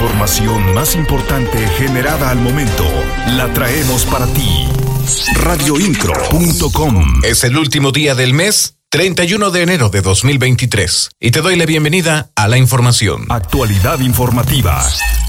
información más importante generada al momento la traemos para ti. Radioincro.com Es el último día del mes 31 de enero de 2023 y te doy la bienvenida a la información. Actualidad informativa.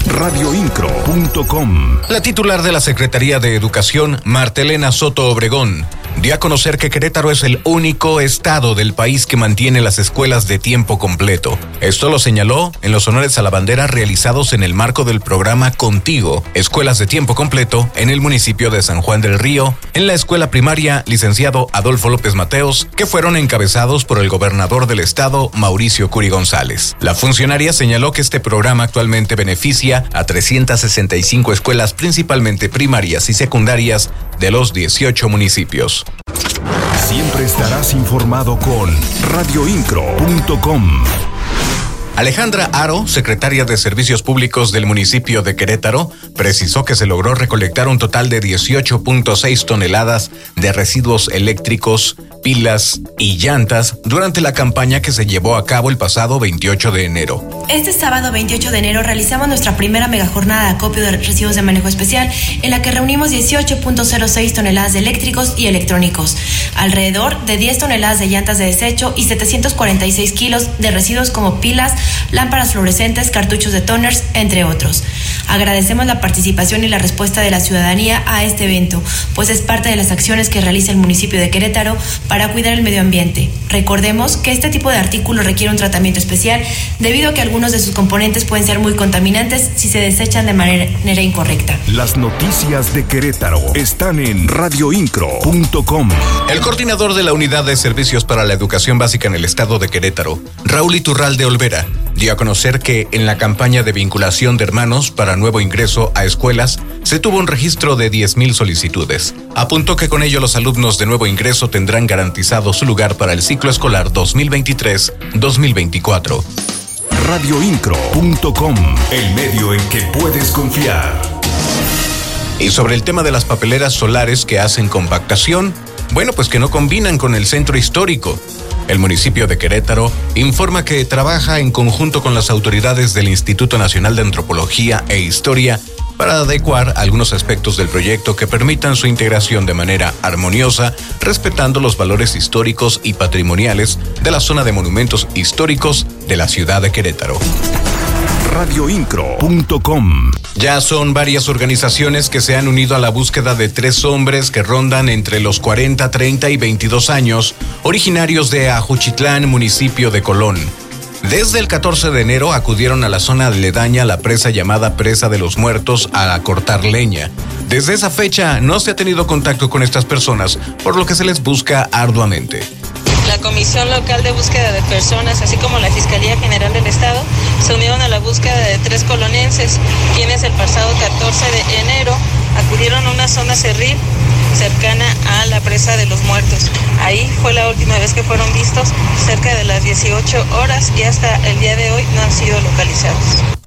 Radioincro.com La titular de la Secretaría de Educación, Martelena Soto Obregón, dio a conocer que Querétaro es el único estado del país que mantiene las escuelas de tiempo completo. Esto lo señaló en los honores a la bandera realizados en el marco del programa Contigo, Escuelas de Tiempo Completo, en el municipio de San Juan del Río, en la escuela primaria licenciado Adolfo López Mateos, que fueron encabezados por el gobernador del estado, Mauricio Curi González. La funcionaria señaló que este programa actualmente beneficia a 365 escuelas principalmente primarias y secundarias de los 18 municipios. Siempre estarás informado con radioincro.com. Alejandra Aro, secretaria de Servicios Públicos del municipio de Querétaro, precisó que se logró recolectar un total de 18.6 toneladas de residuos eléctricos, pilas y llantas durante la campaña que se llevó a cabo el pasado 28 de enero. Este sábado 28 de enero realizamos nuestra primera megajornada de acopio de residuos de manejo especial en la que reunimos 18.06 toneladas de eléctricos y electrónicos, alrededor de 10 toneladas de llantas de desecho y 746 kilos de residuos como pilas, lámparas fluorescentes, cartuchos de toners, entre otros. Agradecemos la participación y la respuesta de la ciudadanía a este evento, pues es parte de las acciones que realiza el municipio de Querétaro para cuidar el medio ambiente. Recordemos que este tipo de artículo requiere un tratamiento especial debido a que algunos de sus componentes pueden ser muy contaminantes si se desechan de manera incorrecta. Las noticias de Querétaro están en radioincro.com. El coordinador de la Unidad de Servicios para la Educación Básica en el Estado de Querétaro, Raúl Iturralde Olvera, dio a conocer que en la campaña de vinculación de hermanos para nuevo ingreso a escuelas se tuvo un registro de 10.000 solicitudes. Apuntó que con ello los alumnos de nuevo ingreso tendrán garantizado su lugar para el ciclo escolar 2023-2024. Radioincro.com, el medio en que puedes confiar. Y sobre el tema de las papeleras solares que hacen compactación, bueno, pues que no combinan con el centro histórico. El municipio de Querétaro informa que trabaja en conjunto con las autoridades del Instituto Nacional de Antropología e Historia para adecuar algunos aspectos del proyecto que permitan su integración de manera armoniosa, respetando los valores históricos y patrimoniales de la zona de monumentos históricos de la ciudad de Querétaro radioincro.com. Ya son varias organizaciones que se han unido a la búsqueda de tres hombres que rondan entre los 40, 30 y 22 años, originarios de Ajuchitlán, municipio de Colón. Desde el 14 de enero acudieron a la zona aledaña a la presa llamada Presa de los Muertos a cortar leña. Desde esa fecha no se ha tenido contacto con estas personas, por lo que se les busca arduamente la Comisión Local de Búsqueda de Personas, así como la Fiscalía General del Estado, se búsqueda de tres colonenses, quienes el pasado 14 de enero acudieron a una zona cerril cercana a la presa de los muertos. Ahí fue la última vez que fueron vistos cerca de las 18 horas y hasta el día de hoy no han sido localizados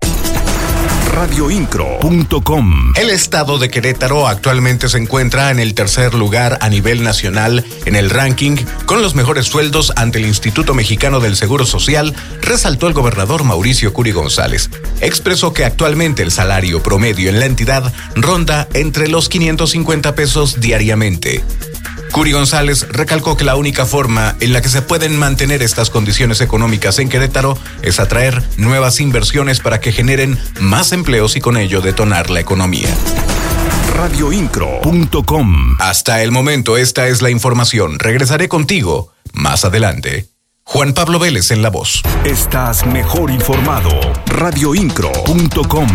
radioincro.com. El estado de Querétaro actualmente se encuentra en el tercer lugar a nivel nacional en el ranking con los mejores sueldos ante el Instituto Mexicano del Seguro Social, resaltó el gobernador Mauricio Curi González. Expresó que actualmente el salario promedio en la entidad ronda entre los 550 pesos diariamente. Curi González recalcó que la única forma en la que se pueden mantener estas condiciones económicas en Querétaro es atraer nuevas inversiones para que generen más empleos y con ello detonar la economía. Radioincro.com Hasta el momento esta es la información. Regresaré contigo más adelante. Juan Pablo Vélez en la voz. Estás mejor informado. Radioincro.com